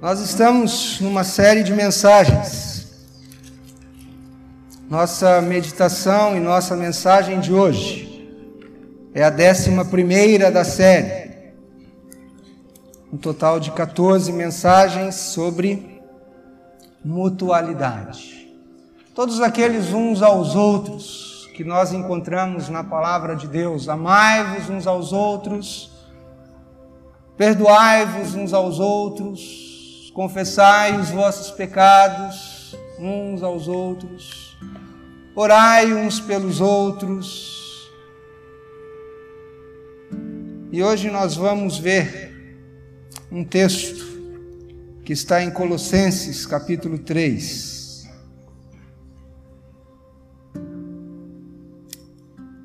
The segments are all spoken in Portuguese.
Nós estamos numa série de mensagens. Nossa meditação e nossa mensagem de hoje é a décima primeira da série. Um total de 14 mensagens sobre mutualidade. Todos aqueles uns aos outros que nós encontramos na palavra de Deus. Amai-vos uns aos outros, perdoai-vos uns aos outros confessai os vossos pecados uns aos outros, orai uns pelos outros. E hoje nós vamos ver um texto que está em Colossenses capítulo 3.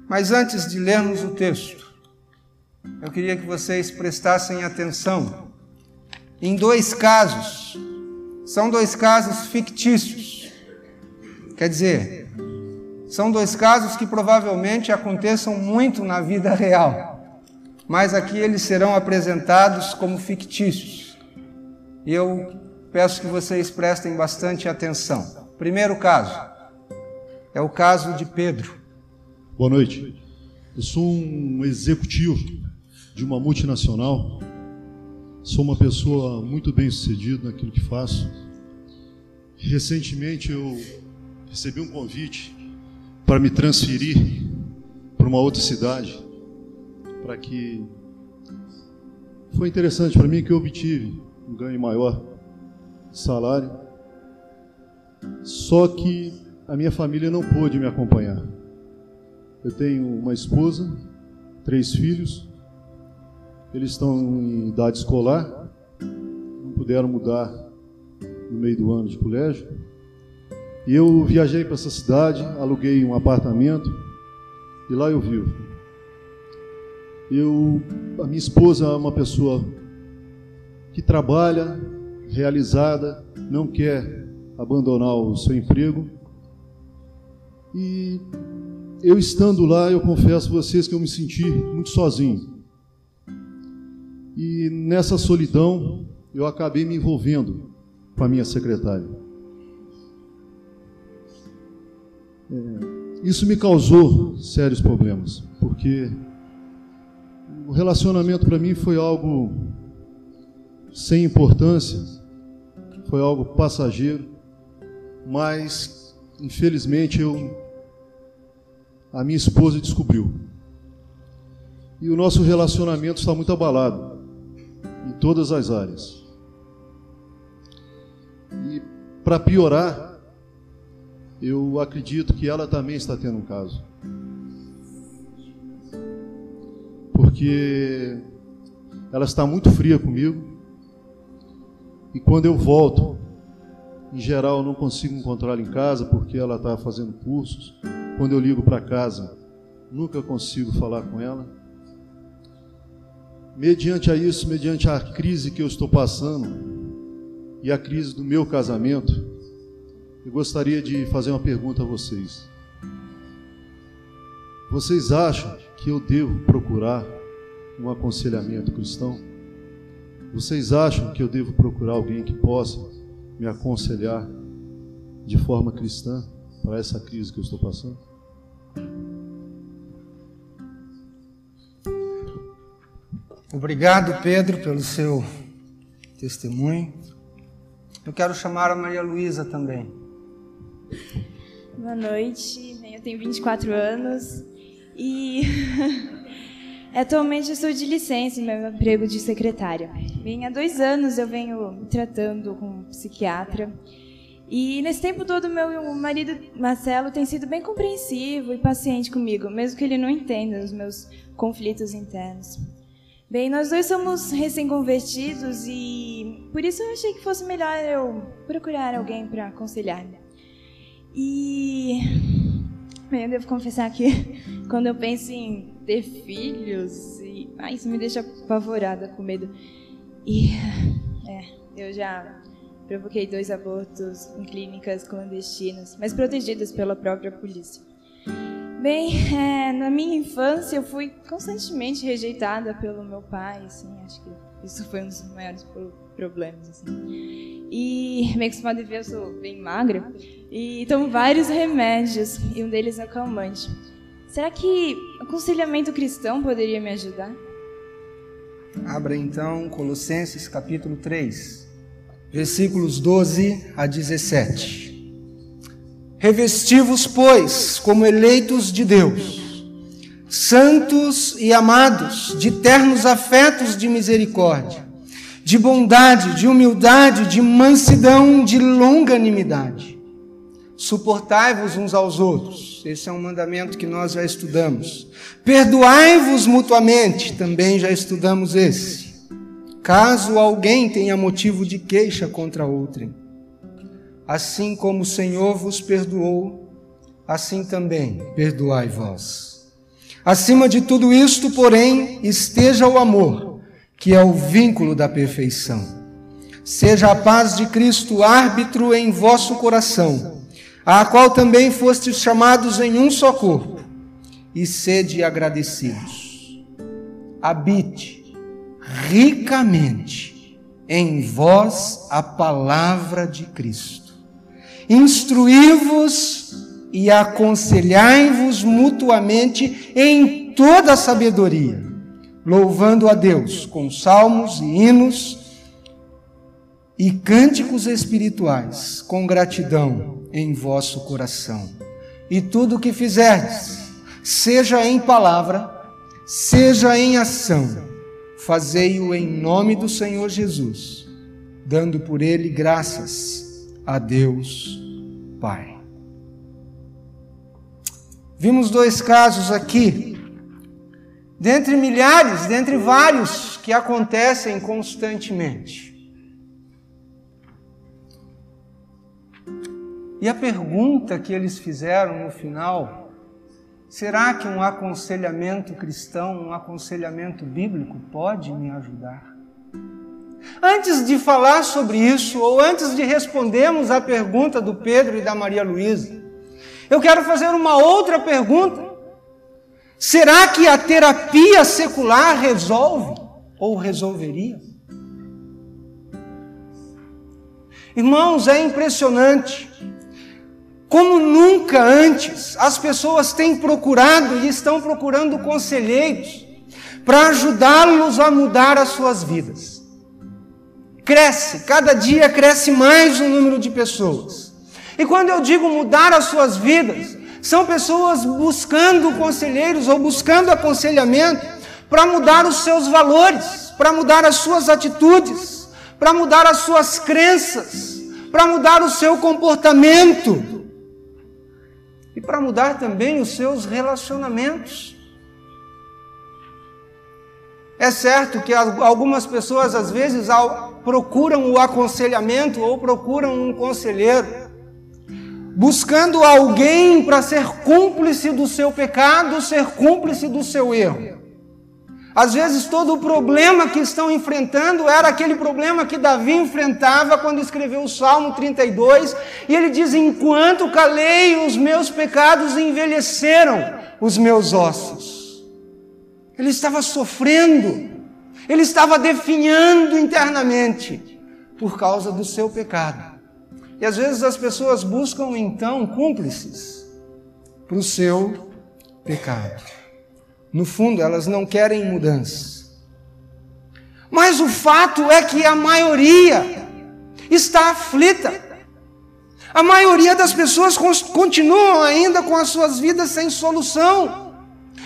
Mas antes de lermos o texto, eu queria que vocês prestassem atenção em dois casos. São dois casos fictícios. Quer dizer, são dois casos que provavelmente aconteçam muito na vida real, mas aqui eles serão apresentados como fictícios. E eu peço que vocês prestem bastante atenção. Primeiro caso é o caso de Pedro. Boa noite. Eu sou um executivo de uma multinacional Sou uma pessoa muito bem sucedida naquilo que faço. Recentemente eu recebi um convite para me transferir para uma outra cidade, para que foi interessante para mim que eu obtive um ganho maior de salário. Só que a minha família não pôde me acompanhar. Eu tenho uma esposa, três filhos eles estão em idade escolar, não puderam mudar no meio do ano de colégio. E eu viajei para essa cidade, aluguei um apartamento e lá eu vivo. Eu, a minha esposa é uma pessoa que trabalha, realizada, não quer abandonar o seu emprego. E eu estando lá, eu confesso a vocês que eu me senti muito sozinho. E nessa solidão, eu acabei me envolvendo com a minha secretária. É, isso me causou sérios problemas, porque o relacionamento para mim foi algo sem importância, foi algo passageiro, mas infelizmente eu a minha esposa descobriu. E o nosso relacionamento está muito abalado em todas as áreas. E para piorar, eu acredito que ela também está tendo um caso. Porque ela está muito fria comigo. E quando eu volto, em geral eu não consigo encontrá-la em casa porque ela está fazendo cursos. Quando eu ligo para casa, nunca consigo falar com ela mediante a isso, mediante a crise que eu estou passando e a crise do meu casamento, eu gostaria de fazer uma pergunta a vocês. Vocês acham que eu devo procurar um aconselhamento cristão? Vocês acham que eu devo procurar alguém que possa me aconselhar de forma cristã para essa crise que eu estou passando? Obrigado, Pedro, pelo seu testemunho. Eu quero chamar a Maria Luísa também. Boa noite, eu tenho 24 anos e atualmente eu estou de licença em meu emprego de secretária. Bem, há dois anos eu venho me tratando com um psiquiatra e nesse tempo todo meu marido Marcelo tem sido bem compreensivo e paciente comigo, mesmo que ele não entenda os meus conflitos internos. Bem, nós dois somos recém-convertidos e por isso eu achei que fosse melhor eu procurar alguém para aconselhar. E bem, eu devo confessar que quando eu penso em ter filhos, e... ah, isso me deixa apavorada com medo. E é, eu já provoquei dois abortos em clínicas clandestinas, mas protegidas pela própria polícia. Bem, é, na minha infância eu fui constantemente rejeitada pelo meu pai, assim, acho que isso foi um dos maiores problemas. Assim. E, bem você pode ver, eu sou bem magra. E tomo vários remédios, e um deles é o calmante. Será que aconselhamento cristão poderia me ajudar? Abra então Colossenses capítulo 3, versículos 12 a 17. Revestivos, pois, como eleitos de Deus, santos e amados, de ternos afetos de misericórdia, de bondade, de humildade, de mansidão, de longanimidade. Suportai-vos uns aos outros. Esse é um mandamento que nós já estudamos. Perdoai-vos mutuamente, também já estudamos esse. Caso alguém tenha motivo de queixa contra outrem assim como o Senhor vos perdoou, assim também perdoai vós. Acima de tudo isto, porém, esteja o amor, que é o vínculo da perfeição. Seja a paz de Cristo árbitro em vosso coração, a qual também fostes chamados em um só corpo, e sede agradecidos. Habite ricamente em vós a palavra de Cristo instruí-vos e aconselhai-vos mutuamente em toda sabedoria, louvando a Deus com salmos e hinos e cânticos espirituais, com gratidão em vosso coração. E tudo o que fizerdes, seja em palavra, seja em ação, fazei-o em nome do Senhor Jesus, dando por ele graças a Deus Pai. Vimos dois casos aqui, dentre milhares, dentre vários que acontecem constantemente. E a pergunta que eles fizeram no final, será que um aconselhamento cristão, um aconselhamento bíblico pode me ajudar? Antes de falar sobre isso, ou antes de respondermos à pergunta do Pedro e da Maria Luísa, eu quero fazer uma outra pergunta. Será que a terapia secular resolve ou resolveria? Irmãos, é impressionante como nunca antes as pessoas têm procurado e estão procurando conselheiros para ajudá-los a mudar as suas vidas cresce, cada dia cresce mais o número de pessoas. E quando eu digo mudar as suas vidas, são pessoas buscando conselheiros ou buscando aconselhamento para mudar os seus valores, para mudar as suas atitudes, para mudar as suas crenças, para mudar o seu comportamento e para mudar também os seus relacionamentos. É certo que algumas pessoas às vezes procuram o aconselhamento ou procuram um conselheiro, buscando alguém para ser cúmplice do seu pecado, ser cúmplice do seu erro. Às vezes todo o problema que estão enfrentando era aquele problema que Davi enfrentava quando escreveu o Salmo 32, e ele diz: Enquanto calei, os meus pecados envelheceram os meus ossos. Ele estava sofrendo, ele estava definhando internamente por causa do seu pecado. E às vezes as pessoas buscam então cúmplices para o seu pecado. No fundo, elas não querem mudança. Mas o fato é que a maioria está aflita. A maioria das pessoas continuam ainda com as suas vidas sem solução.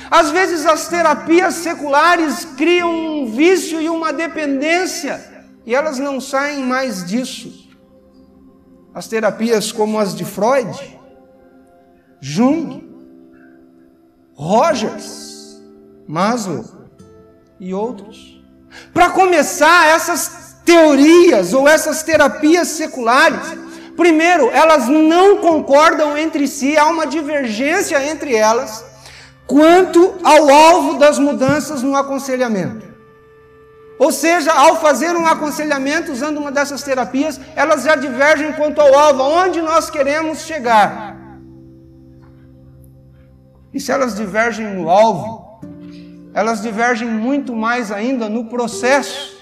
Às vezes as terapias seculares criam um vício e uma dependência, e elas não saem mais disso. As terapias como as de Freud, Jung, Rogers, Maslow e outros. Para começar, essas teorias ou essas terapias seculares, primeiro, elas não concordam entre si, há uma divergência entre elas quanto ao alvo das mudanças no aconselhamento. Ou seja, ao fazer um aconselhamento usando uma dessas terapias, elas já divergem quanto ao alvo, aonde nós queremos chegar. E se elas divergem no alvo, elas divergem muito mais ainda no processo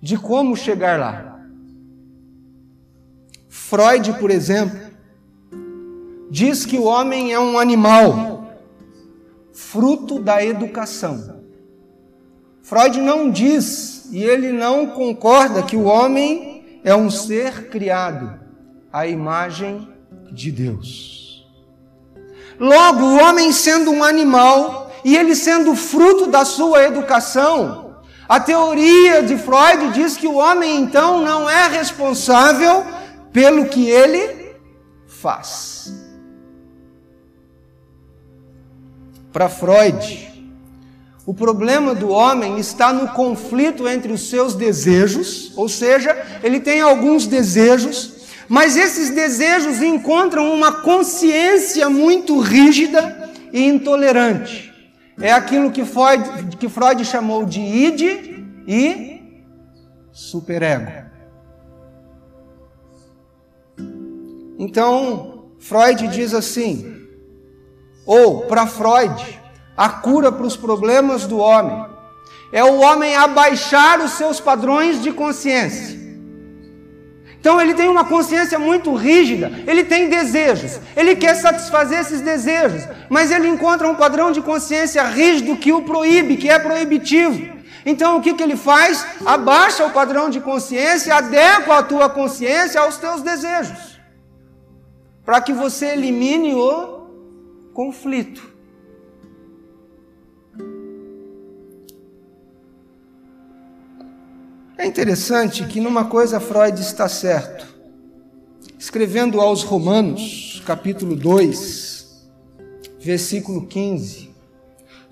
de como chegar lá. Freud, por exemplo, diz que o homem é um animal, fruto da educação. Freud não diz e ele não concorda que o homem é um ser criado à imagem de Deus. Logo, o homem sendo um animal e ele sendo fruto da sua educação, a teoria de Freud diz que o homem então não é responsável pelo que ele faz. Para Freud, o problema do homem está no conflito entre os seus desejos, ou seja, ele tem alguns desejos, mas esses desejos encontram uma consciência muito rígida e intolerante. É aquilo que Freud, que Freud chamou de id e superego. Então, Freud diz assim, ou para Freud, a cura para os problemas do homem é o homem abaixar os seus padrões de consciência. Então ele tem uma consciência muito rígida, ele tem desejos, ele quer satisfazer esses desejos, mas ele encontra um padrão de consciência rígido que o proíbe, que é proibitivo. Então o que, que ele faz? Abaixa o padrão de consciência, adequa a tua consciência aos teus desejos para que você elimine o conflito. É interessante que numa coisa Freud está certo. Escrevendo aos Romanos, capítulo 2, versículo 15,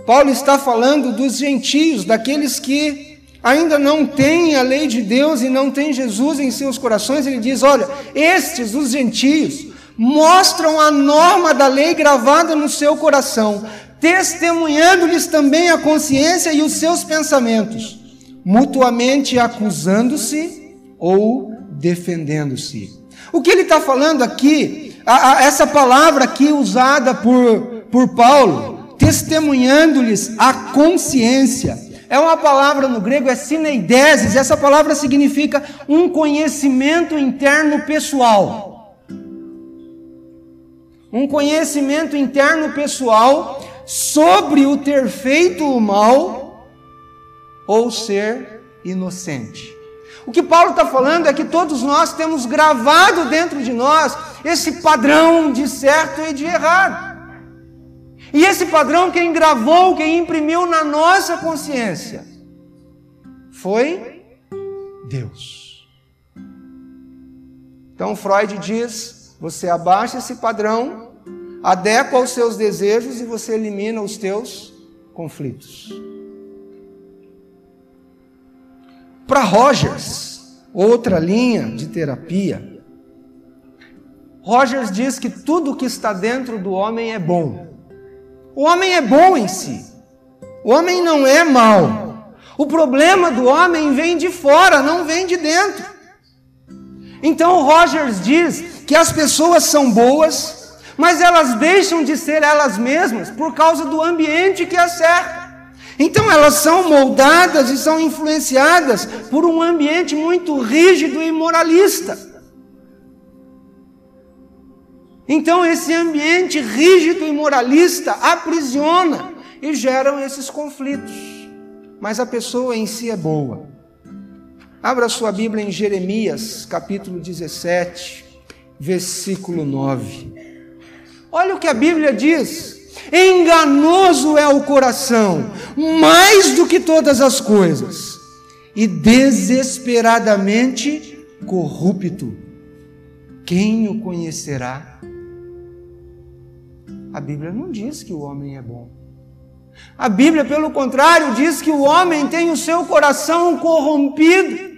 Paulo está falando dos gentios, daqueles que ainda não têm a lei de Deus e não têm Jesus em seus corações. Ele diz: Olha, estes, os gentios, mostram a norma da lei gravada no seu coração, testemunhando-lhes também a consciência e os seus pensamentos, mutuamente acusando-se ou defendendo-se. O que ele está falando aqui, a, a, essa palavra aqui usada por, por Paulo, testemunhando-lhes a consciência, é uma palavra no grego, é sineideses, essa palavra significa um conhecimento interno pessoal um conhecimento interno pessoal sobre o ter feito o mal ou ser inocente. O que Paulo está falando é que todos nós temos gravado dentro de nós esse padrão de certo e de errado. E esse padrão, quem gravou, quem imprimiu na nossa consciência, foi Deus. Então Freud diz você abaixa esse padrão, adequa aos seus desejos e você elimina os teus conflitos. Para Rogers, outra linha de terapia, Rogers diz que tudo que está dentro do homem é bom. O homem é bom em si. O homem não é mau. O problema do homem vem de fora, não vem de dentro. Então Rogers diz que as pessoas são boas, mas elas deixam de ser elas mesmas por causa do ambiente que as cerca. Então elas são moldadas e são influenciadas por um ambiente muito rígido e moralista. Então esse ambiente rígido e moralista aprisiona e geram esses conflitos. Mas a pessoa em si é boa. Abra sua Bíblia em Jeremias, capítulo 17 versículo 9. Olha o que a Bíblia diz: enganoso é o coração, mais do que todas as coisas, e desesperadamente corrupto. Quem o conhecerá? A Bíblia não diz que o homem é bom. A Bíblia, pelo contrário, diz que o homem tem o seu coração corrompido.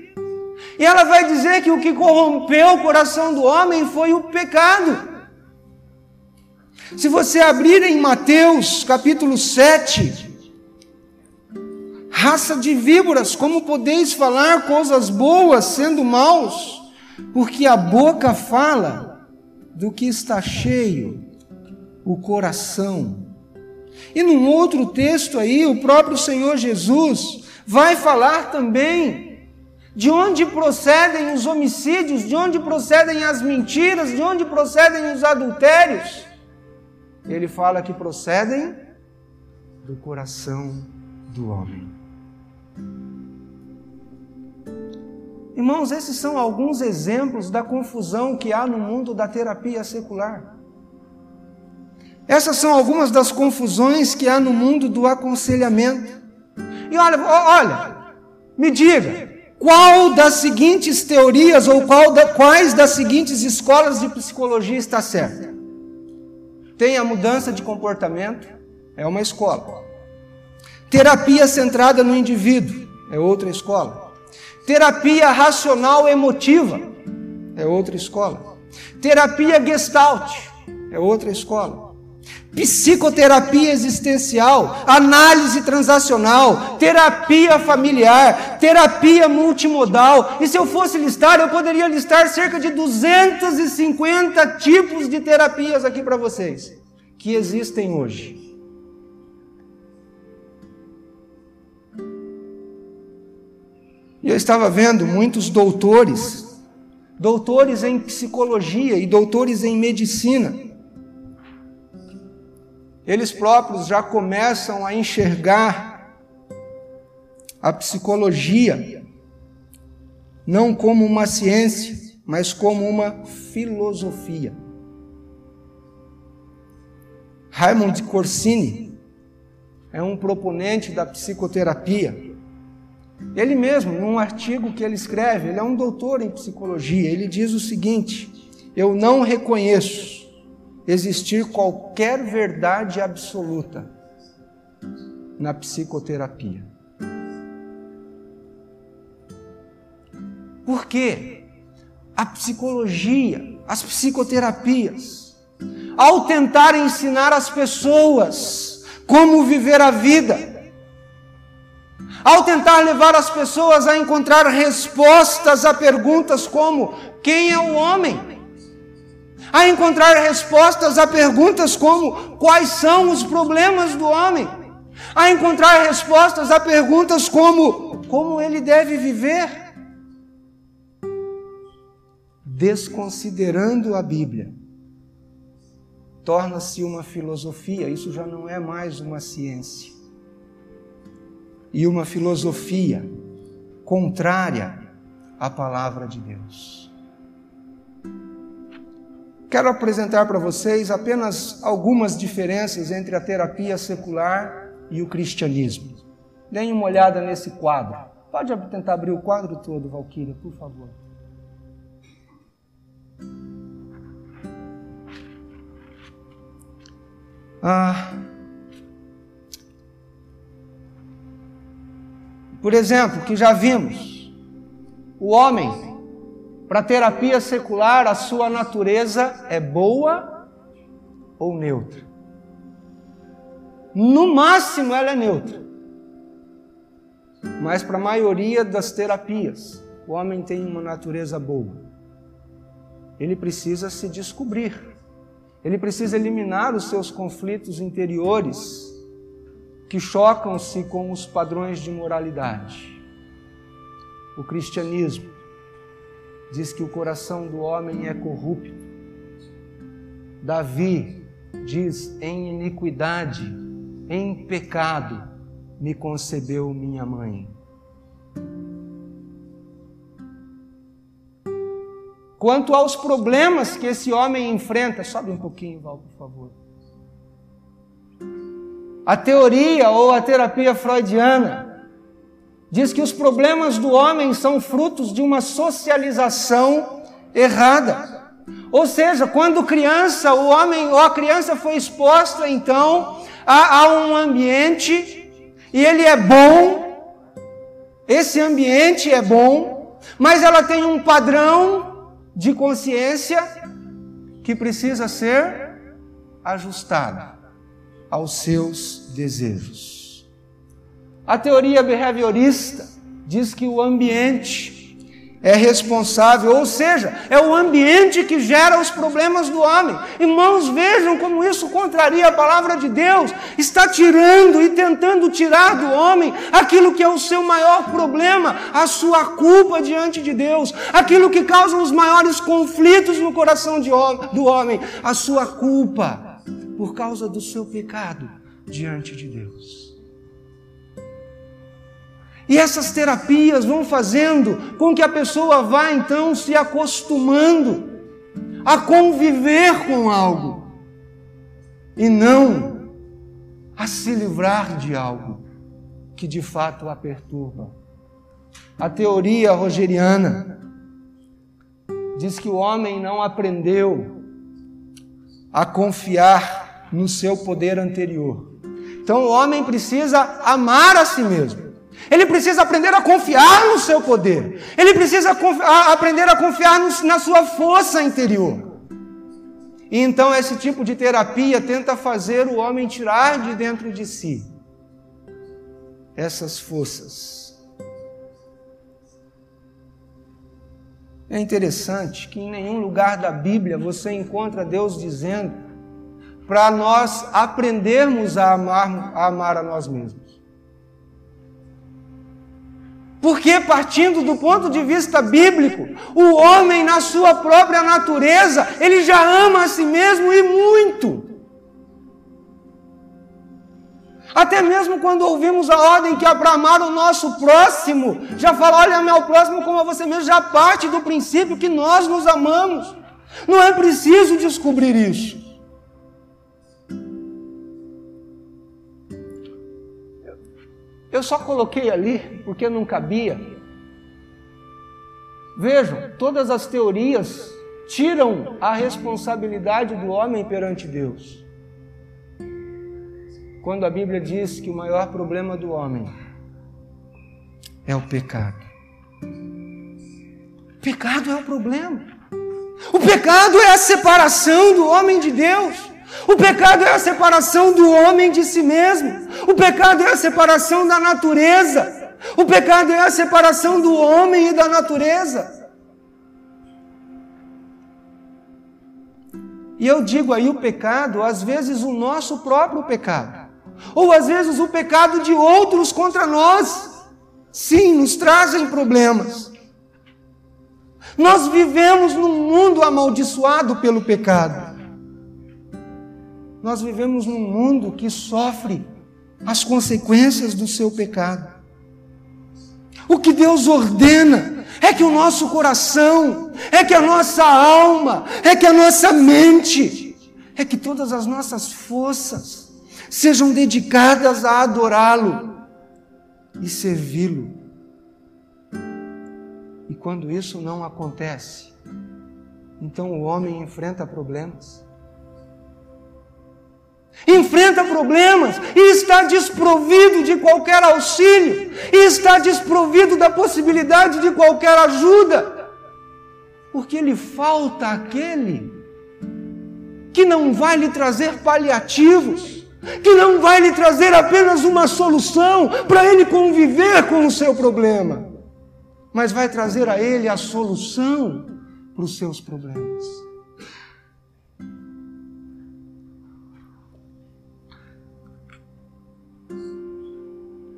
E ela vai dizer que o que corrompeu o coração do homem foi o pecado. Se você abrir em Mateus capítulo 7, raça de víboras, como podeis falar coisas boas sendo maus? Porque a boca fala do que está cheio o coração. E num outro texto aí, o próprio Senhor Jesus vai falar também De onde procedem os homicídios? De onde procedem as mentiras? De onde procedem os adultérios? Ele fala que procedem do coração do homem. Irmãos, esses são alguns exemplos da confusão que há no mundo da terapia secular. Essas são algumas das confusões que há no mundo do aconselhamento. E olha, olha, me diga, qual das seguintes teorias ou da, quais das seguintes escolas de psicologia está certa? Tem a mudança de comportamento, é uma escola. Terapia centrada no indivíduo, é outra escola. Terapia racional emotiva, é outra escola. Terapia gestalt, é outra escola psicoterapia existencial, análise transacional, terapia familiar, terapia multimodal. E se eu fosse listar, eu poderia listar cerca de 250 tipos de terapias aqui para vocês que existem hoje. E eu estava vendo muitos doutores, doutores em psicologia e doutores em medicina, eles próprios já começam a enxergar a psicologia não como uma ciência, mas como uma filosofia. Raymond Corsini é um proponente da psicoterapia. Ele mesmo, num artigo que ele escreve, ele é um doutor em psicologia, ele diz o seguinte: Eu não reconheço existir qualquer verdade absoluta na psicoterapia. Por quê? A psicologia, as psicoterapias, ao tentar ensinar as pessoas como viver a vida, ao tentar levar as pessoas a encontrar respostas a perguntas como: quem é o homem? A encontrar respostas a perguntas como: quais são os problemas do homem? A encontrar respostas a perguntas como: como ele deve viver? Desconsiderando a Bíblia, torna-se uma filosofia, isso já não é mais uma ciência. E uma filosofia contrária à palavra de Deus. Quero apresentar para vocês apenas algumas diferenças entre a terapia secular e o cristianismo. Deem uma olhada nesse quadro. Pode tentar abrir o quadro todo, Valquíria, por favor. Ah, por exemplo, que já vimos, o homem para a terapia secular, a sua natureza é boa ou neutra. No máximo, ela é neutra. Mas para a maioria das terapias, o homem tem uma natureza boa. Ele precisa se descobrir. Ele precisa eliminar os seus conflitos interiores que chocam-se com os padrões de moralidade. O cristianismo diz que o coração do homem é corrupto. Davi diz: em iniquidade, em pecado, me concebeu minha mãe. Quanto aos problemas que esse homem enfrenta, sobe um pouquinho, Val, por favor. A teoria ou a terapia freudiana diz que os problemas do homem são frutos de uma socialização errada. Ou seja, quando criança, o homem ou a criança foi exposta então a, a um ambiente e ele é bom, esse ambiente é bom, mas ela tem um padrão de consciência que precisa ser ajustado aos seus desejos. A teoria behaviorista diz que o ambiente é responsável, ou seja, é o ambiente que gera os problemas do homem. Irmãos, vejam como isso contraria a palavra de Deus. Está tirando e tentando tirar do homem aquilo que é o seu maior problema, a sua culpa diante de Deus, aquilo que causa os maiores conflitos no coração do homem, a sua culpa por causa do seu pecado diante de Deus. E essas terapias vão fazendo com que a pessoa vá então se acostumando a conviver com algo e não a se livrar de algo que de fato a perturba. A teoria rogeriana diz que o homem não aprendeu a confiar no seu poder anterior. Então o homem precisa amar a si mesmo. Ele precisa aprender a confiar no seu poder. Ele precisa a aprender a confiar na sua força interior. E então esse tipo de terapia tenta fazer o homem tirar de dentro de si essas forças. É interessante que em nenhum lugar da Bíblia você encontra Deus dizendo para nós aprendermos a amar, a amar a nós mesmos. Porque, partindo do ponto de vista bíblico, o homem, na sua própria natureza, ele já ama a si mesmo e muito. Até mesmo quando ouvimos a ordem que é para amar o nosso próximo, já fala, olha meu próximo como a você mesmo, já parte do princípio que nós nos amamos. Não é preciso descobrir isso. Eu só coloquei ali porque não cabia. Vejam, todas as teorias tiram a responsabilidade do homem perante Deus. Quando a Bíblia diz que o maior problema do homem é o pecado. O pecado é o problema. O pecado é a separação do homem de Deus. O pecado é a separação do homem de si mesmo. O pecado é a separação da natureza. O pecado é a separação do homem e da natureza. E eu digo aí o pecado, às vezes o nosso próprio pecado, ou às vezes o pecado de outros contra nós. Sim, nos trazem problemas. Nós vivemos num mundo amaldiçoado pelo pecado. Nós vivemos num mundo que sofre as consequências do seu pecado. O que Deus ordena é que o nosso coração, é que a nossa alma, é que a nossa mente, é que todas as nossas forças sejam dedicadas a adorá-lo e servi-lo. E quando isso não acontece, então o homem enfrenta problemas enfrenta problemas e está desprovido de qualquer auxílio, e está desprovido da possibilidade de qualquer ajuda, porque lhe falta aquele que não vai lhe trazer paliativos, que não vai lhe trazer apenas uma solução para ele conviver com o seu problema, mas vai trazer a ele a solução para os seus problemas.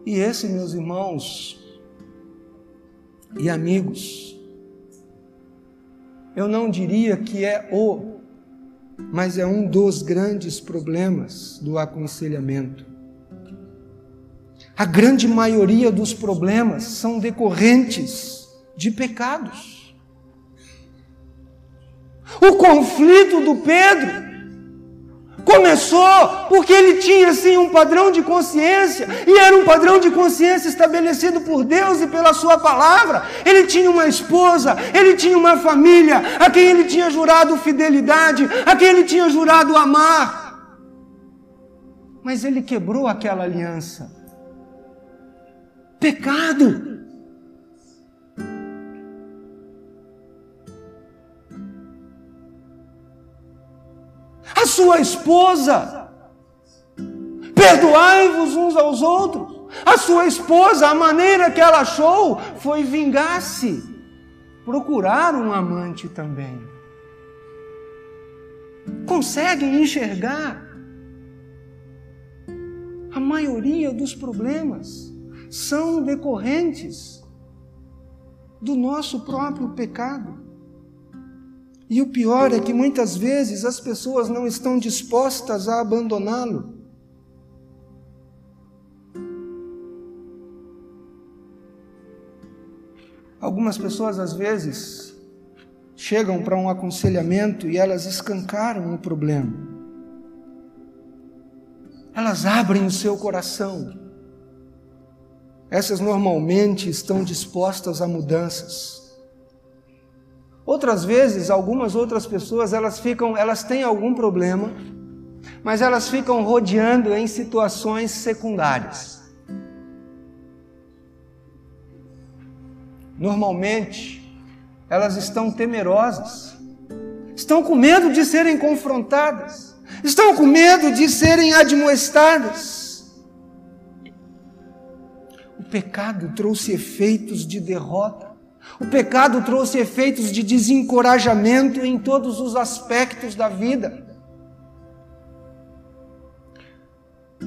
E esse, meus irmãos e amigos, eu não diria que é o, mas é um dos grandes problemas do aconselhamento. A grande maioria dos problemas são decorrentes de pecados. O conflito do Pedro Começou porque ele tinha assim um padrão de consciência, e era um padrão de consciência estabelecido por Deus e pela Sua palavra. Ele tinha uma esposa, ele tinha uma família, a quem ele tinha jurado fidelidade, a quem ele tinha jurado amar. Mas ele quebrou aquela aliança. Pecado. A sua esposa. Perdoai-vos uns aos outros. A sua esposa, a maneira que ela achou foi vingar-se. procurar um amante também. Conseguem enxergar a maioria dos problemas são decorrentes do nosso próprio pecado. E o pior é que muitas vezes as pessoas não estão dispostas a abandoná-lo. Algumas pessoas, às vezes, chegam para um aconselhamento e elas escancaram o problema. Elas abrem o seu coração. Essas normalmente estão dispostas a mudanças. Outras vezes, algumas outras pessoas, elas ficam, elas têm algum problema, mas elas ficam rodeando em situações secundárias. Normalmente, elas estão temerosas, estão com medo de serem confrontadas, estão com medo de serem admoestadas. O pecado trouxe efeitos de derrota. O pecado trouxe efeitos de desencorajamento em todos os aspectos da vida.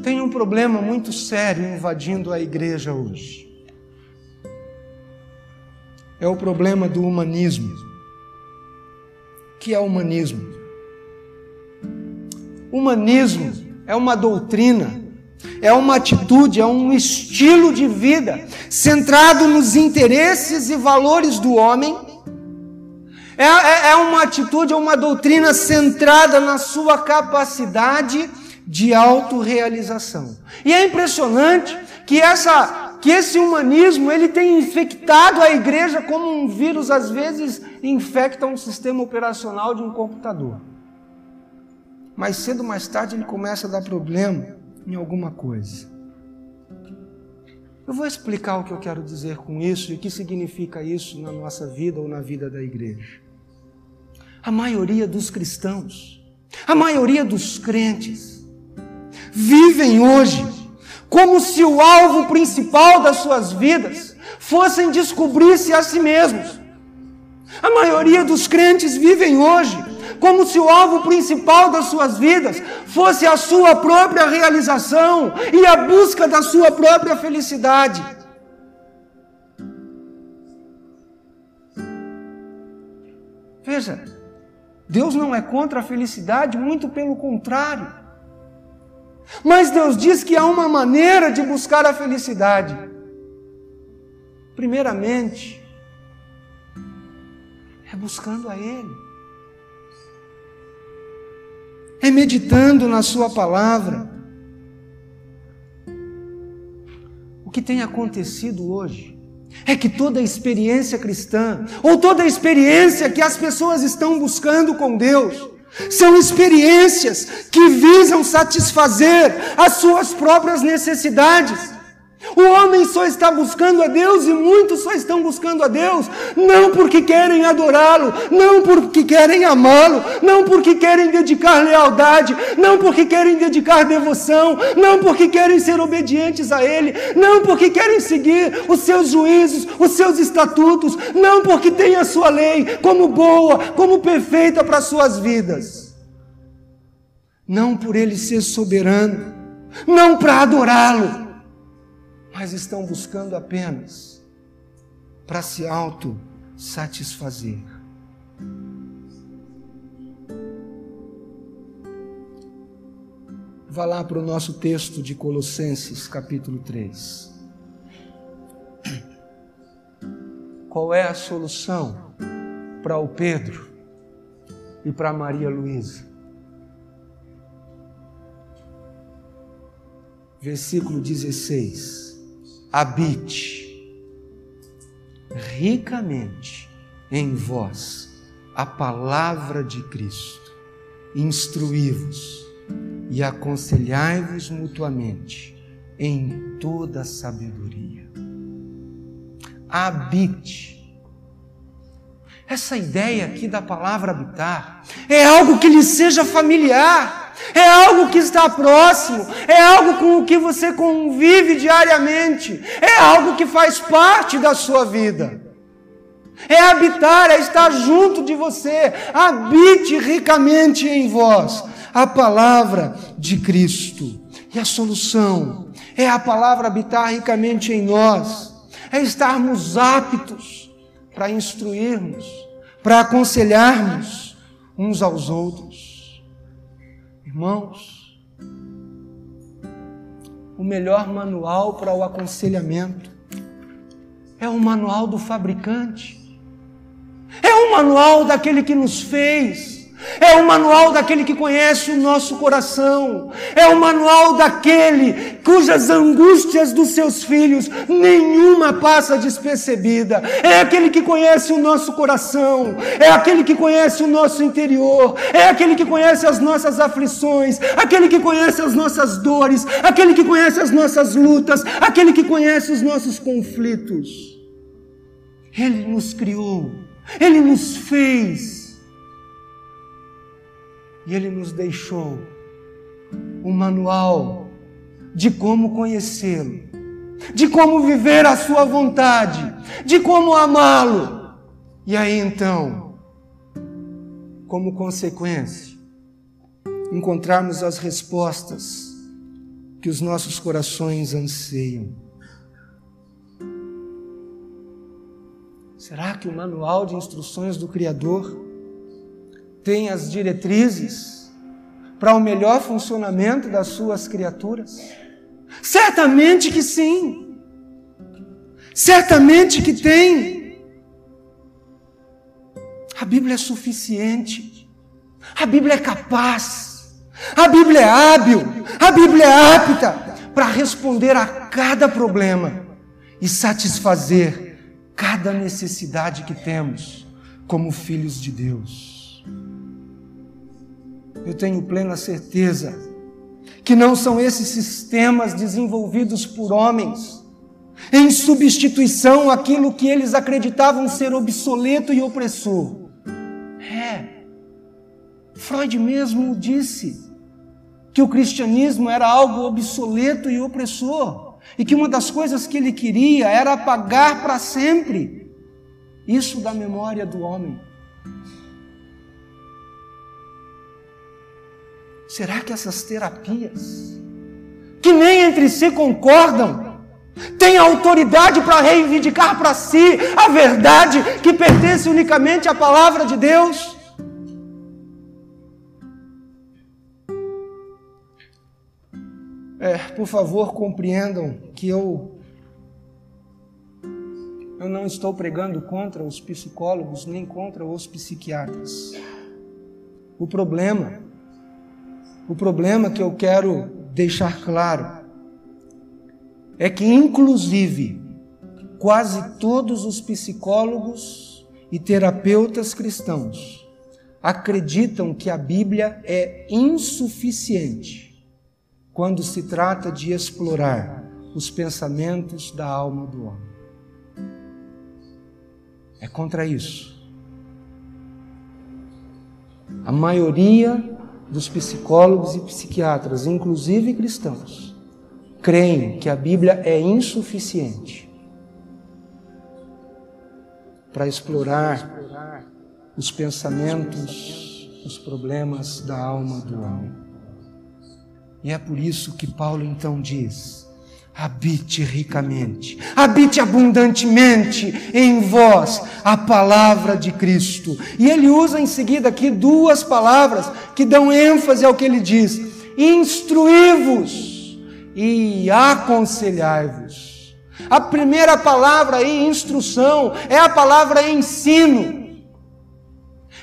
Tem um problema muito sério invadindo a igreja hoje. É o problema do humanismo. O que é humanismo? Humanismo é uma doutrina é uma atitude, é um estilo de vida centrado nos interesses e valores do homem. É, é, é uma atitude, é uma doutrina centrada na sua capacidade de autorrealização. E é impressionante que essa que esse humanismo ele tem infectado a igreja como um vírus às vezes infecta um sistema operacional de um computador. Mais cedo ou mais tarde ele começa a dar problema em alguma coisa. Eu vou explicar o que eu quero dizer com isso e o que significa isso na nossa vida ou na vida da igreja. A maioria dos cristãos, a maioria dos crentes, vivem hoje como se o alvo principal das suas vidas fossem descobrir-se a si mesmos. A maioria dos crentes vivem hoje como se o alvo principal das suas vidas fosse a sua própria realização e a busca da sua própria felicidade. Veja, Deus não é contra a felicidade, muito pelo contrário. Mas Deus diz que há uma maneira de buscar a felicidade. Primeiramente, é buscando a Ele é meditando na Sua palavra. O que tem acontecido hoje é que toda experiência cristã, ou toda experiência que as pessoas estão buscando com Deus, são experiências que visam satisfazer as suas próprias necessidades. O homem só está buscando a Deus e muitos só estão buscando a Deus, não porque querem adorá-lo, não porque querem amá-lo, não porque querem dedicar lealdade, não porque querem dedicar devoção, não porque querem ser obedientes a Ele, não porque querem seguir os seus juízos, os seus estatutos, não porque têm a sua lei como boa, como perfeita para as suas vidas. Não por Ele ser soberano, não para adorá-lo mas estão buscando apenas para se auto-satisfazer. Vá lá para o nosso texto de Colossenses, capítulo 3. Qual é a solução para o Pedro e para Maria Luísa? Versículo 16 habite ricamente em vós a palavra de Cristo, instruí-vos e aconselhai-vos mutuamente em toda sabedoria. Habite. Essa ideia aqui da palavra habitar é algo que lhe seja familiar é algo que está próximo, é algo com o que você convive diariamente, é algo que faz parte da sua vida. É habitar, é estar junto de você. Habite ricamente em vós a palavra de Cristo. E a solução é a palavra habitar ricamente em nós, é estarmos aptos para instruirmos, para aconselharmos uns aos outros. Irmãos, o melhor manual para o aconselhamento é o manual do fabricante, é o manual daquele que nos fez é o manual daquele que conhece o nosso coração. É o manual daquele cujas angústias dos seus filhos nenhuma passa despercebida. É aquele que conhece o nosso coração. É aquele que conhece o nosso interior. É aquele que conhece as nossas aflições. Aquele que conhece as nossas dores. Aquele que conhece as nossas lutas. Aquele que conhece os nossos conflitos. Ele nos criou. Ele nos fez e ele nos deixou um manual de como conhecê-lo, de como viver a sua vontade, de como amá-lo. E aí então, como consequência, encontrarmos as respostas que os nossos corações anseiam. Será que o manual de instruções do Criador tem as diretrizes para o melhor funcionamento das suas criaturas? Certamente que sim. Certamente que tem. A Bíblia é suficiente. A Bíblia é capaz. A Bíblia é hábil. A Bíblia é apta para responder a cada problema e satisfazer cada necessidade que temos como filhos de Deus eu tenho plena certeza que não são esses sistemas desenvolvidos por homens em substituição àquilo que eles acreditavam ser obsoleto e opressor. É. Freud mesmo disse que o cristianismo era algo obsoleto e opressor e que uma das coisas que ele queria era apagar para sempre isso da memória do homem. Será que essas terapias, que nem entre si concordam, têm autoridade para reivindicar para si a verdade que pertence unicamente à palavra de Deus? É, por favor, compreendam que eu eu não estou pregando contra os psicólogos nem contra os psiquiatras. O problema o problema que eu quero deixar claro é que, inclusive, quase todos os psicólogos e terapeutas cristãos acreditam que a Bíblia é insuficiente quando se trata de explorar os pensamentos da alma do homem. É contra isso. A maioria dos psicólogos e psiquiatras, inclusive cristãos, creem que a Bíblia é insuficiente para explorar os pensamentos, os problemas da alma do homem. E é por isso que Paulo então diz: habite ricamente, habite abundantemente em vós a palavra de Cristo. E ele usa em seguida aqui duas palavras que dão ênfase ao que ele diz: instruí-vos e aconselhai-vos. A primeira palavra aí, instrução, é a palavra ensino.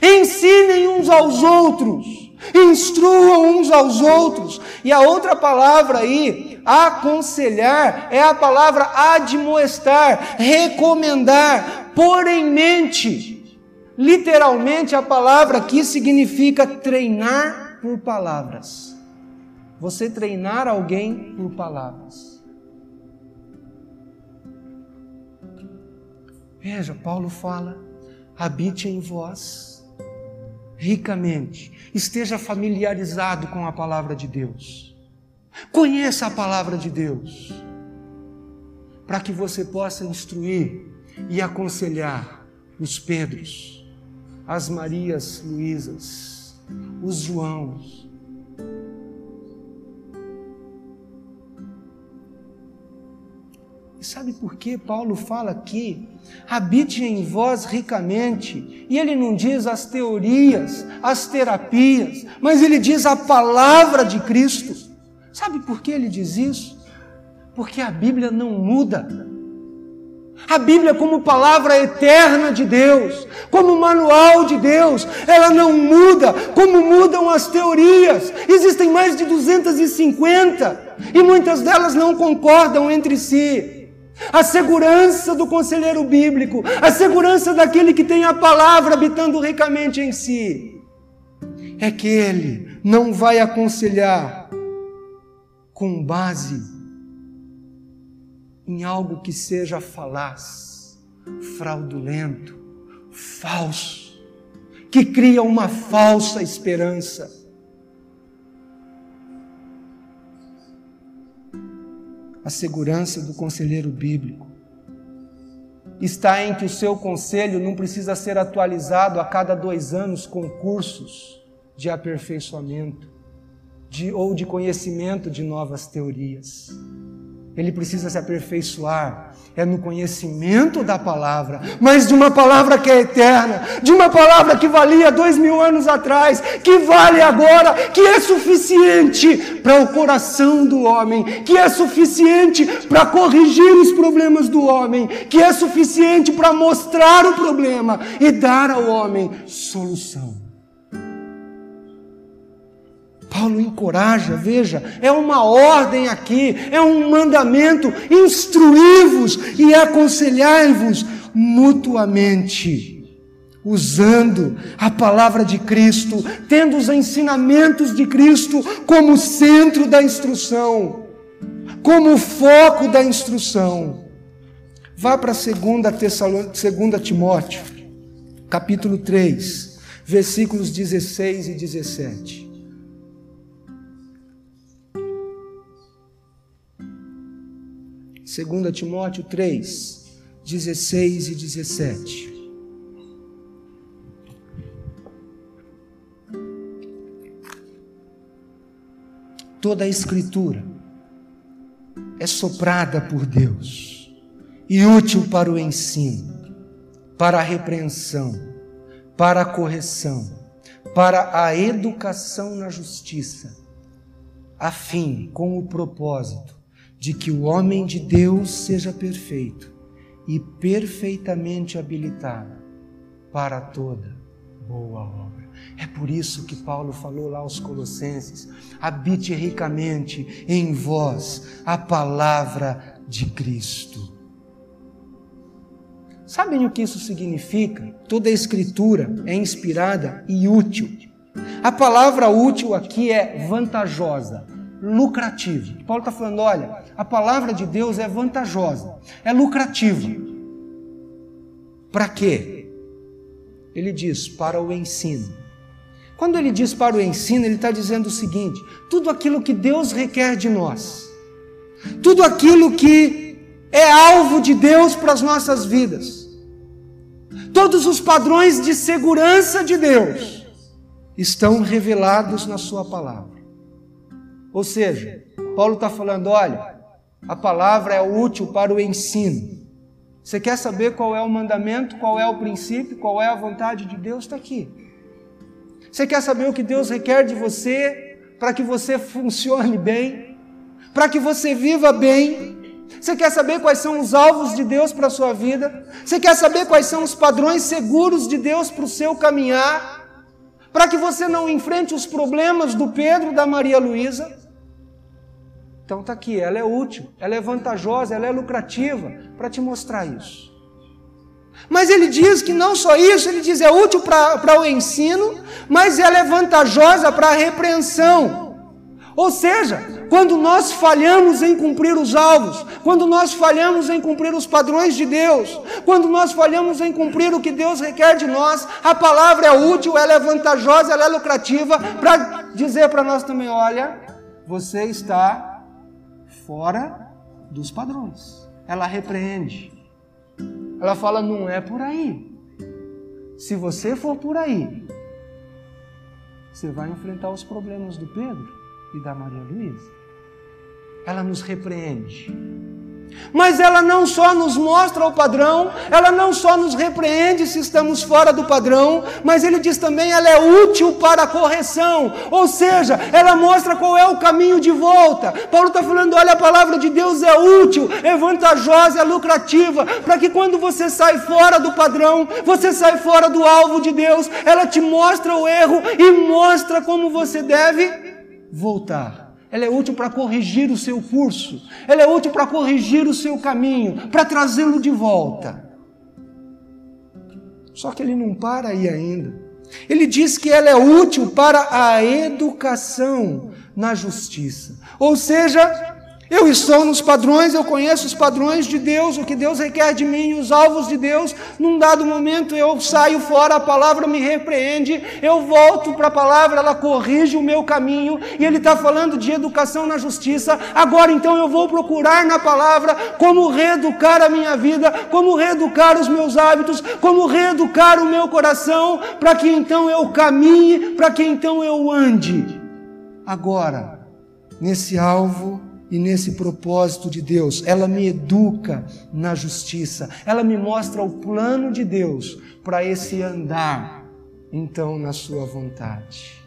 Ensinem uns aos outros, instruam uns aos outros. E a outra palavra aí, Aconselhar é a palavra admoestar, recomendar, pôr em mente. Literalmente, a palavra aqui significa treinar por palavras. Você treinar alguém por palavras. Veja, Paulo fala: habite em vós ricamente, esteja familiarizado com a palavra de Deus. Conheça a palavra de Deus, para que você possa instruir e aconselhar os Pedros, as Marias Luísas, os Joãos. E sabe por que Paulo fala aqui? Habite em vós ricamente. E ele não diz as teorias, as terapias, mas ele diz a palavra de Cristo. Sabe por que ele diz isso? Porque a Bíblia não muda. A Bíblia, como palavra eterna de Deus, como manual de Deus, ela não muda, como mudam as teorias. Existem mais de 250 e muitas delas não concordam entre si. A segurança do conselheiro bíblico, a segurança daquele que tem a palavra habitando ricamente em si, é que ele não vai aconselhar com base em algo que seja falaz, fraudulento, falso, que cria uma falsa esperança. A segurança do conselheiro bíblico está em que o seu conselho não precisa ser atualizado a cada dois anos com cursos de aperfeiçoamento de, ou de conhecimento de novas teorias. Ele precisa se aperfeiçoar. É no conhecimento da palavra, mas de uma palavra que é eterna, de uma palavra que valia dois mil anos atrás, que vale agora, que é suficiente para o coração do homem, que é suficiente para corrigir os problemas do homem, que é suficiente para mostrar o problema e dar ao homem solução. Paulo encoraja, veja, é uma ordem aqui, é um mandamento: instruí-vos e aconselhai-vos mutuamente, usando a palavra de Cristo, tendo os ensinamentos de Cristo como centro da instrução, como foco da instrução. Vá para 2 Timóteo, capítulo 3, versículos 16 e 17. 2 Timóteo 3, 16 e 17. Toda a Escritura é soprada por Deus e útil para o ensino, para a repreensão, para a correção, para a educação na justiça, a fim, com o propósito de que o homem de Deus seja perfeito e perfeitamente habilitado para toda boa obra. É por isso que Paulo falou lá aos Colossenses: habite ricamente em vós a palavra de Cristo. Sabem o que isso significa? Toda a Escritura é inspirada e útil. A palavra útil aqui é vantajosa, lucrativo. Paulo está falando: olha, a palavra de Deus é vantajosa, é lucrativa. Para quê? Ele diz: para o ensino. Quando ele diz para o ensino, ele está dizendo o seguinte: tudo aquilo que Deus requer de nós, tudo aquilo que é alvo de Deus para as nossas vidas, todos os padrões de segurança de Deus estão revelados na Sua palavra. Ou seja, Paulo está falando: olha, a palavra é útil para o ensino. Você quer saber qual é o mandamento, qual é o princípio, qual é a vontade de Deus? Está aqui. Você quer saber o que Deus requer de você para que você funcione bem, para que você viva bem? Você quer saber quais são os alvos de Deus para a sua vida? Você quer saber quais são os padrões seguros de Deus para o seu caminhar? Para que você não enfrente os problemas do Pedro, da Maria Luísa? Então está aqui, ela é útil, ela é vantajosa, ela é lucrativa para te mostrar isso. Mas ele diz que não só isso, ele diz é útil para o ensino, mas ela é vantajosa para a repreensão. Ou seja, quando nós falhamos em cumprir os alvos, quando nós falhamos em cumprir os padrões de Deus, quando nós falhamos em cumprir o que Deus requer de nós, a palavra é útil, ela é vantajosa, ela é lucrativa para dizer para nós também: olha, você está fora dos padrões. Ela repreende. Ela fala: não é por aí. se você for por aí, você vai enfrentar os problemas do Pedro e da Maria Luísa. Ela nos repreende mas ela não só nos mostra o padrão, ela não só nos repreende se estamos fora do padrão, mas ele diz também ela é útil para a correção, ou seja, ela mostra qual é o caminho de volta. Paulo está falando: olha, a palavra de Deus é útil, é vantajosa, é lucrativa, para que quando você sai fora do padrão, você sai fora do alvo de Deus, ela te mostra o erro e mostra como você deve voltar ela é útil para corrigir o seu curso, ela é útil para corrigir o seu caminho, para trazê-lo de volta. Só que ele não para aí ainda. Ele diz que ela é útil para a educação na justiça. Ou seja, eu estou nos padrões, eu conheço os padrões de Deus, o que Deus requer de mim, os alvos de Deus. Num dado momento eu saio fora, a palavra me repreende, eu volto para a palavra, ela corrige o meu caminho, e Ele está falando de educação na justiça. Agora então eu vou procurar na palavra como reeducar a minha vida, como reeducar os meus hábitos, como reeducar o meu coração, para que então eu caminhe, para que então eu ande. Agora, nesse alvo e nesse propósito de Deus. Ela me educa na justiça. Ela me mostra o plano de Deus para esse andar, então, na Sua vontade.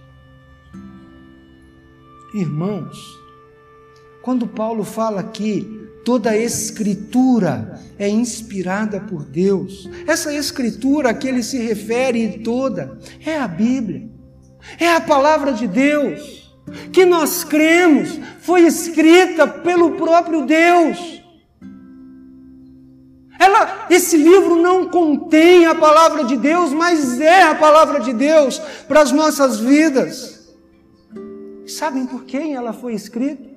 Irmãos, quando Paulo fala aqui, toda a Escritura é inspirada por Deus. Essa Escritura a que ele se refere toda é a Bíblia, é a palavra de Deus que nós cremos foi escrita pelo próprio Deus. Ela, esse livro não contém a palavra de Deus, mas é a palavra de Deus para as nossas vidas. Sabem por quem ela foi escrita?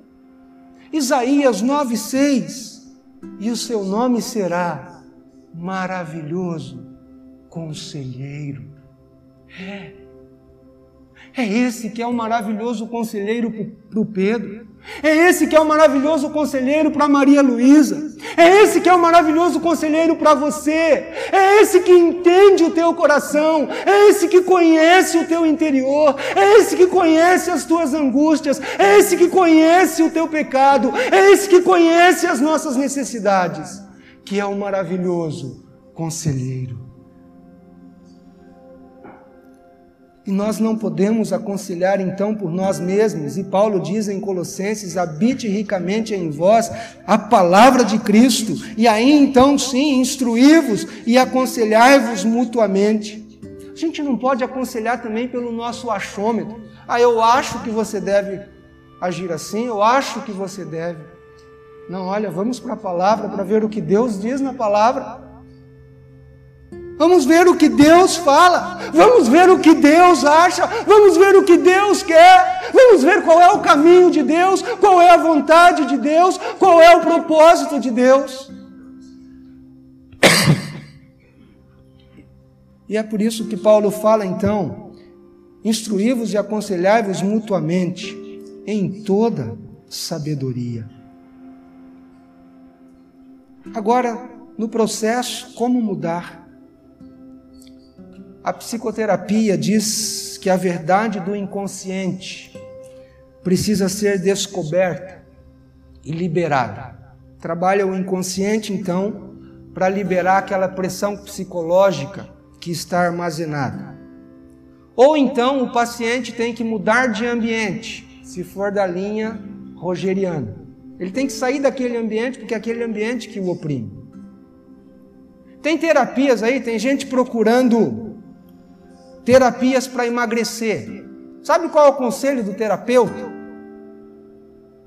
Isaías 9:6. E o seu nome será maravilhoso conselheiro. É. É esse que é o maravilhoso conselheiro para o Pedro. É esse que é o maravilhoso conselheiro para Maria Luísa. É esse que é o maravilhoso conselheiro para você. É esse que entende o teu coração. É esse que conhece o teu interior. É esse que conhece as tuas angústias. É esse que conhece o teu pecado. É esse que conhece as nossas necessidades. Que é o maravilhoso conselheiro. E nós não podemos aconselhar então por nós mesmos. E Paulo diz em Colossenses: habite ricamente em vós a palavra de Cristo, e aí então sim instruí-vos e aconselhai-vos mutuamente. A gente não pode aconselhar também pelo nosso achômetro. Ah, eu acho que você deve agir assim, eu acho que você deve. Não, olha, vamos para a palavra para ver o que Deus diz na palavra. Vamos ver o que Deus fala, vamos ver o que Deus acha, vamos ver o que Deus quer, vamos ver qual é o caminho de Deus, qual é a vontade de Deus, qual é o propósito de Deus. E é por isso que Paulo fala então: instruí-vos e aconselhai-vos mutuamente em toda sabedoria. Agora, no processo, como mudar? A psicoterapia diz que a verdade do inconsciente precisa ser descoberta e liberada. Trabalha o inconsciente, então, para liberar aquela pressão psicológica que está armazenada. Ou então o paciente tem que mudar de ambiente, se for da linha rogeriana. Ele tem que sair daquele ambiente porque é aquele ambiente que o oprime. Tem terapias aí, tem gente procurando terapias para emagrecer. Sabe qual é o conselho do terapeuta?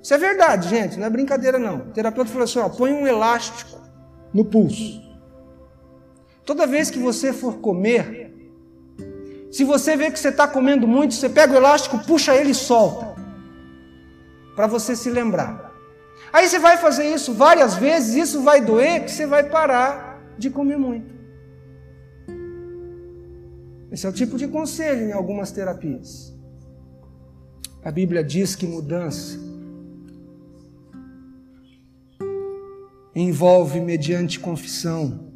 Isso é verdade, gente, não é brincadeira não. O terapeuta falou assim: ó, põe um elástico no pulso. Toda vez que você for comer, se você vê que você está comendo muito, você pega o elástico, puxa ele e solta. Para você se lembrar. Aí você vai fazer isso várias vezes, isso vai doer, que você vai parar de comer muito. Esse é o tipo de conselho em algumas terapias. A Bíblia diz que mudança envolve mediante confissão,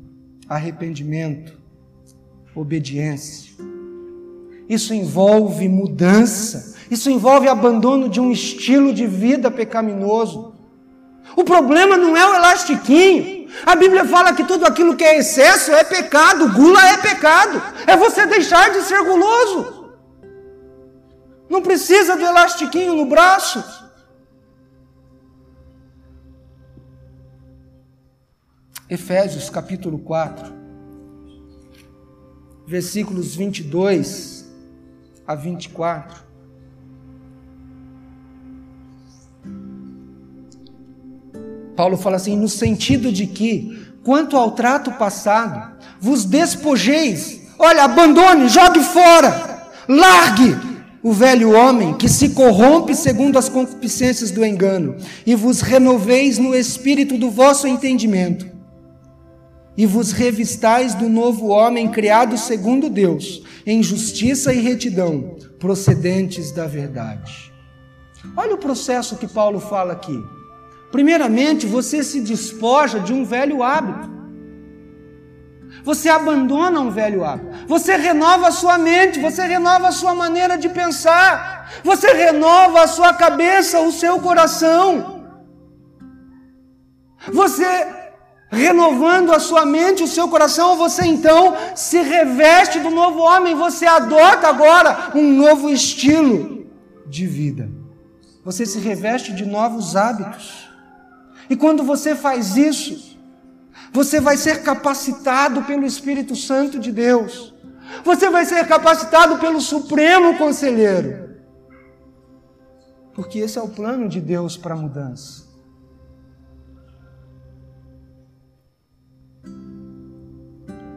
arrependimento, obediência. Isso envolve mudança. Isso envolve abandono de um estilo de vida pecaminoso. O problema não é o elastiquinho. A Bíblia fala que tudo aquilo que é excesso é pecado, gula é pecado. É você deixar de ser guloso. Não precisa do elastiquinho no braço. Efésios capítulo 4, versículos 22 a 24. Paulo fala assim: no sentido de que, quanto ao trato passado, vos despojeis, olha, abandone, jogue fora, largue o velho homem que se corrompe segundo as concupiscências do engano, e vos renoveis no espírito do vosso entendimento e vos revistais do novo homem criado segundo Deus, em justiça e retidão, procedentes da verdade. Olha o processo que Paulo fala aqui. Primeiramente, você se despoja de um velho hábito. Você abandona um velho hábito. Você renova a sua mente, você renova a sua maneira de pensar. Você renova a sua cabeça, o seu coração. Você renovando a sua mente, o seu coração, você então se reveste do novo homem, você adota agora um novo estilo de vida. Você se reveste de novos hábitos. E quando você faz isso, você vai ser capacitado pelo Espírito Santo de Deus. Você vai ser capacitado pelo Supremo Conselheiro. Porque esse é o plano de Deus para a mudança.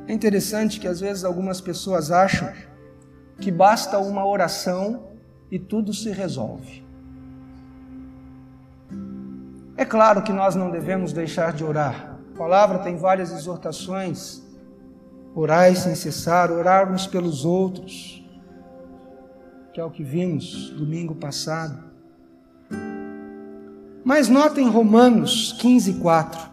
É interessante que às vezes algumas pessoas acham que basta uma oração e tudo se resolve. É claro que nós não devemos deixar de orar. A palavra tem várias exortações. Orai sem cessar, orar uns pelos outros, que é o que vimos domingo passado. Mas notem Romanos 15, 4.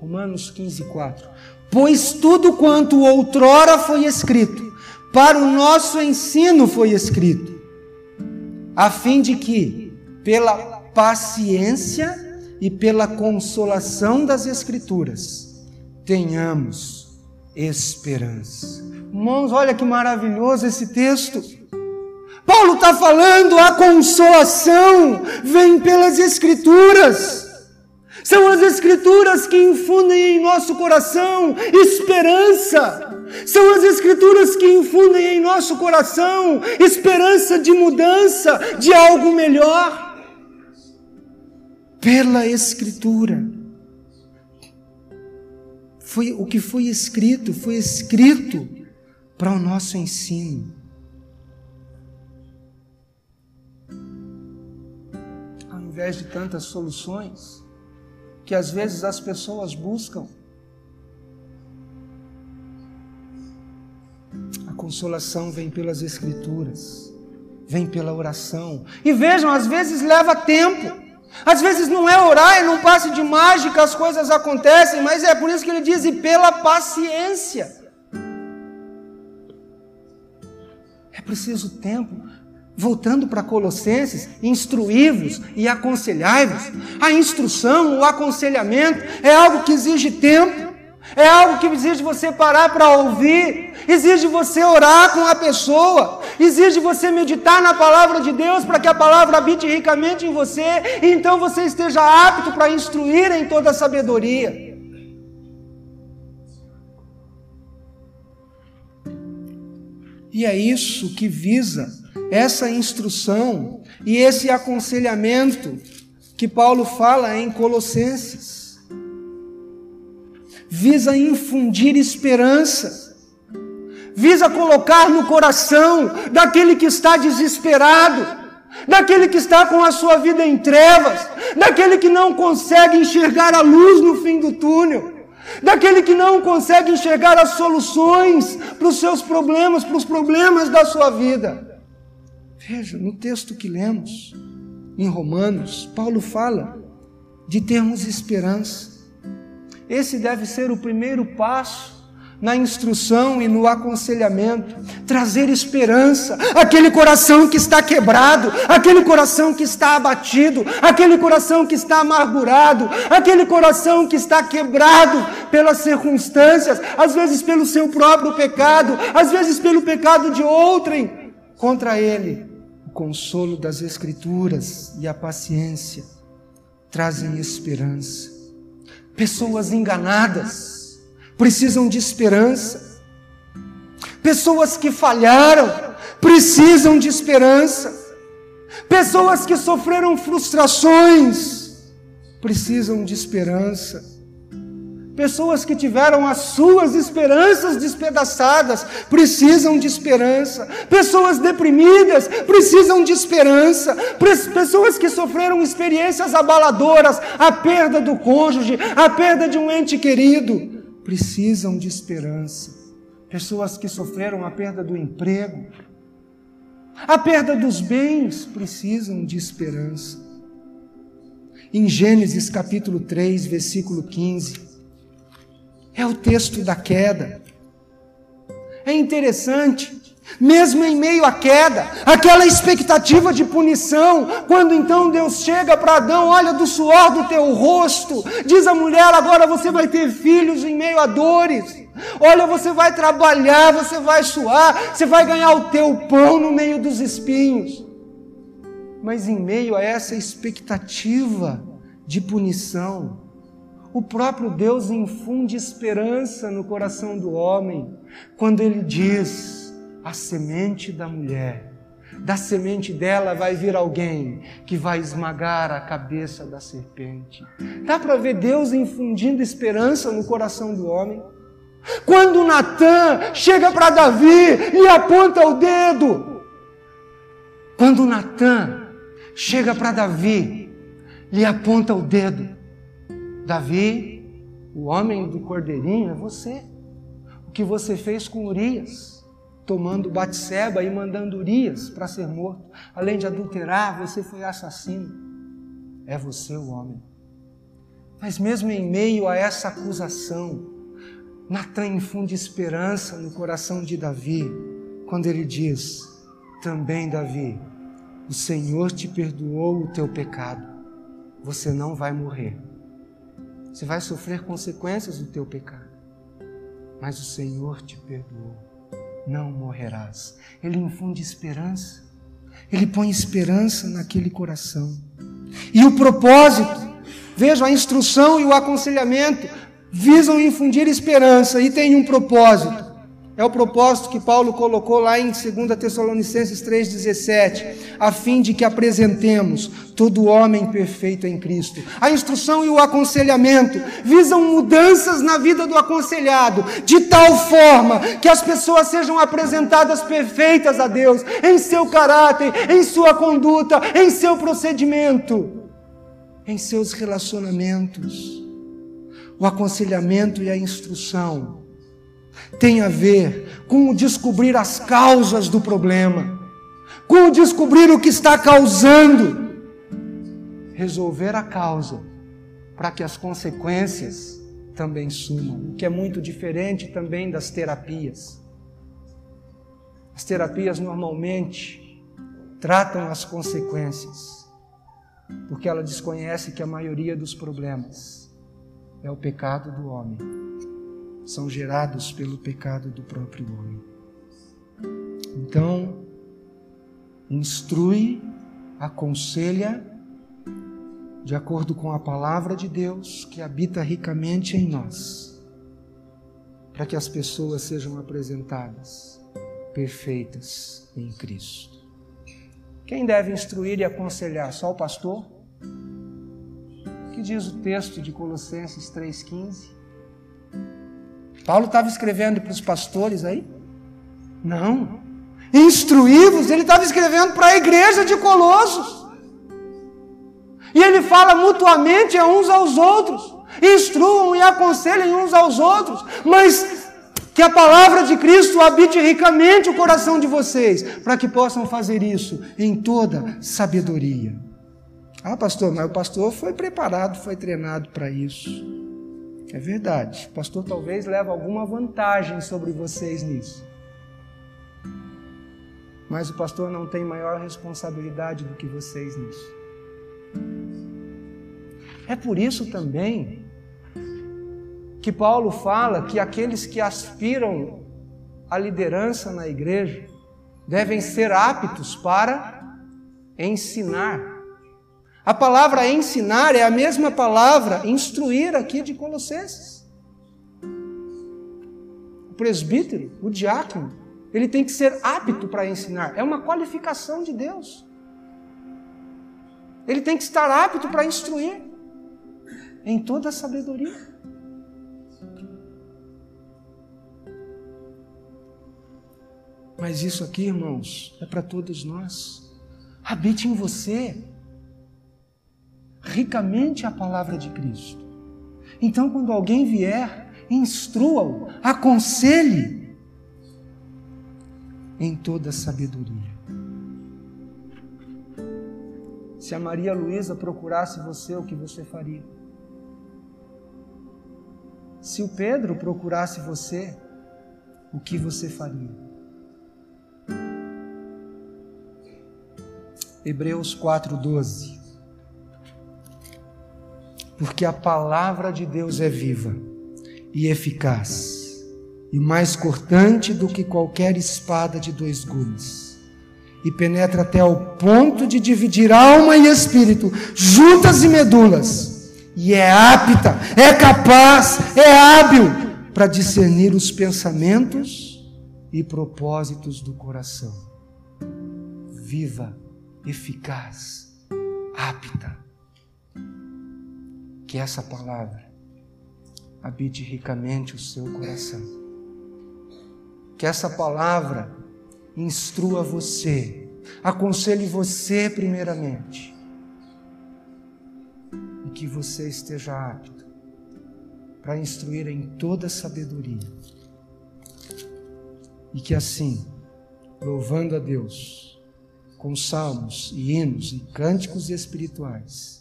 Romanos 15, 4. Pois tudo quanto outrora foi escrito, para o nosso ensino foi escrito, a fim de que, pela paciência e pela consolação das Escrituras, tenhamos esperança. Irmãos, olha que maravilhoso esse texto. Paulo está falando, a consolação vem pelas Escrituras. São as Escrituras que infundem em nosso coração esperança. São as Escrituras que infundem em nosso coração esperança de mudança, de algo melhor. Pela Escritura. Foi o que foi escrito, foi escrito para o nosso ensino. Ao invés de tantas soluções, que às vezes as pessoas buscam. A consolação vem pelas Escrituras, vem pela oração. E vejam, às vezes leva tempo. Às vezes não é orar e não passe de mágica as coisas acontecem, mas é por isso que ele diz: e pela paciência. É preciso tempo voltando para Colossenses, instruí-vos e aconselhai-vos. A instrução, o aconselhamento é algo que exige tempo, é algo que exige você parar para ouvir, exige você orar com a pessoa, exige você meditar na palavra de Deus para que a palavra habite ricamente em você e então você esteja apto para instruir em toda a sabedoria. E é isso que visa essa instrução e esse aconselhamento que Paulo fala em Colossenses. Visa infundir esperança, visa colocar no coração daquele que está desesperado, daquele que está com a sua vida em trevas, daquele que não consegue enxergar a luz no fim do túnel daquele que não consegue enxergar as soluções para os seus problemas, para os problemas da sua vida. Veja, no texto que lemos, em Romanos, Paulo fala de termos esperança. Esse deve ser o primeiro passo na instrução e no aconselhamento, trazer esperança àquele coração que está quebrado, aquele coração que está abatido, aquele coração que está amargurado, aquele coração que está quebrado pelas circunstâncias, às vezes pelo seu próprio pecado, às vezes pelo pecado de outrem contra ele. O consolo das Escrituras e a paciência trazem esperança. Pessoas enganadas, precisam de esperança. Pessoas que falharam precisam de esperança. Pessoas que sofreram frustrações precisam de esperança. Pessoas que tiveram as suas esperanças despedaçadas precisam de esperança. Pessoas deprimidas precisam de esperança. Pessoas que sofreram experiências abaladoras, a perda do cônjuge, a perda de um ente querido, precisam de esperança. Pessoas que sofreram a perda do emprego, a perda dos bens, precisam de esperança. Em Gênesis capítulo 3, versículo 15, é o texto da queda. É interessante mesmo em meio à queda, aquela expectativa de punição, quando então Deus chega para Adão, olha do suor do teu rosto, diz a mulher: agora você vai ter filhos em meio a dores. Olha, você vai trabalhar, você vai suar, você vai ganhar o teu pão no meio dos espinhos. Mas em meio a essa expectativa de punição, o próprio Deus infunde esperança no coração do homem, quando ele diz: a semente da mulher. Da semente dela vai vir alguém que vai esmagar a cabeça da serpente. Dá para ver Deus infundindo esperança no coração do homem? Quando Natan chega para Davi e aponta o dedo. Quando Natan chega para Davi e aponta o dedo. Davi, o homem do cordeirinho, é você. O que você fez com Urias? tomando Batseba e mandando Urias para ser morto. Além de adulterar, você foi assassino. É você o homem. Mas mesmo em meio a essa acusação, Natan infunde esperança no coração de Davi, quando ele diz: Também, Davi, o Senhor te perdoou o teu pecado. Você não vai morrer. Você vai sofrer consequências do teu pecado. Mas o Senhor te perdoou não morrerás. Ele infunde esperança, ele põe esperança naquele coração. E o propósito, veja, a instrução e o aconselhamento visam infundir esperança e tem um propósito. É o propósito que Paulo colocou lá em 2 Tessalonicenses 3,17, a fim de que apresentemos todo homem perfeito em Cristo. A instrução e o aconselhamento visam mudanças na vida do aconselhado, de tal forma que as pessoas sejam apresentadas perfeitas a Deus, em seu caráter, em sua conduta, em seu procedimento, em seus relacionamentos. O aconselhamento e a instrução tem a ver com descobrir as causas do problema, com descobrir o que está causando, resolver a causa, para que as consequências também sumam, o que é muito diferente também das terapias. As terapias normalmente tratam as consequências, porque ela desconhece que a maioria dos problemas é o pecado do homem são gerados pelo pecado do próprio homem. Então, instrui, aconselha, de acordo com a palavra de Deus que habita ricamente em nós, para que as pessoas sejam apresentadas perfeitas em Cristo. Quem deve instruir e aconselhar? Só o pastor? O que diz o texto de Colossenses 3,15? Paulo estava escrevendo para os pastores aí? Não. Instruí-vos, ele estava escrevendo para a igreja de Colossos. E ele fala mutuamente a uns aos outros. Instruam e aconselhem uns aos outros. Mas que a palavra de Cristo habite ricamente o coração de vocês, para que possam fazer isso em toda sabedoria. Ah, pastor, mas o pastor foi preparado, foi treinado para isso. É verdade. O pastor talvez leve alguma vantagem sobre vocês nisso. Mas o pastor não tem maior responsabilidade do que vocês nisso. É por isso também que Paulo fala que aqueles que aspiram à liderança na igreja devem ser aptos para ensinar. A palavra ensinar é a mesma palavra instruir aqui de Colossenses. O presbítero, o diácono, ele tem que ser apto para ensinar. É uma qualificação de Deus. Ele tem que estar apto para instruir em toda a sabedoria. Mas isso aqui, irmãos, é para todos nós. Habite em você ricamente a palavra de Cristo. Então, quando alguém vier, instrua-o, aconselhe em toda sabedoria. Se a Maria Luísa procurasse você, o que você faria? Se o Pedro procurasse você, o que você faria? Hebreus 4:12. Porque a palavra de Deus é viva e eficaz, e mais cortante do que qualquer espada de dois gumes, e penetra até ao ponto de dividir alma e espírito, juntas e medulas, e é apta, é capaz, é hábil para discernir os pensamentos e propósitos do coração. Viva eficaz, apta. Que essa palavra habite ricamente o seu coração. Que essa palavra instrua você, aconselhe você primeiramente. E que você esteja apto para instruir em toda sabedoria. E que assim, louvando a Deus, com salmos e hinos e cânticos espirituais,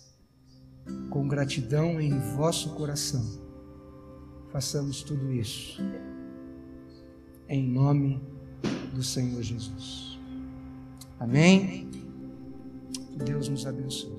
com gratidão em vosso coração, façamos tudo isso em nome do Senhor Jesus. Amém? Que Deus nos abençoe.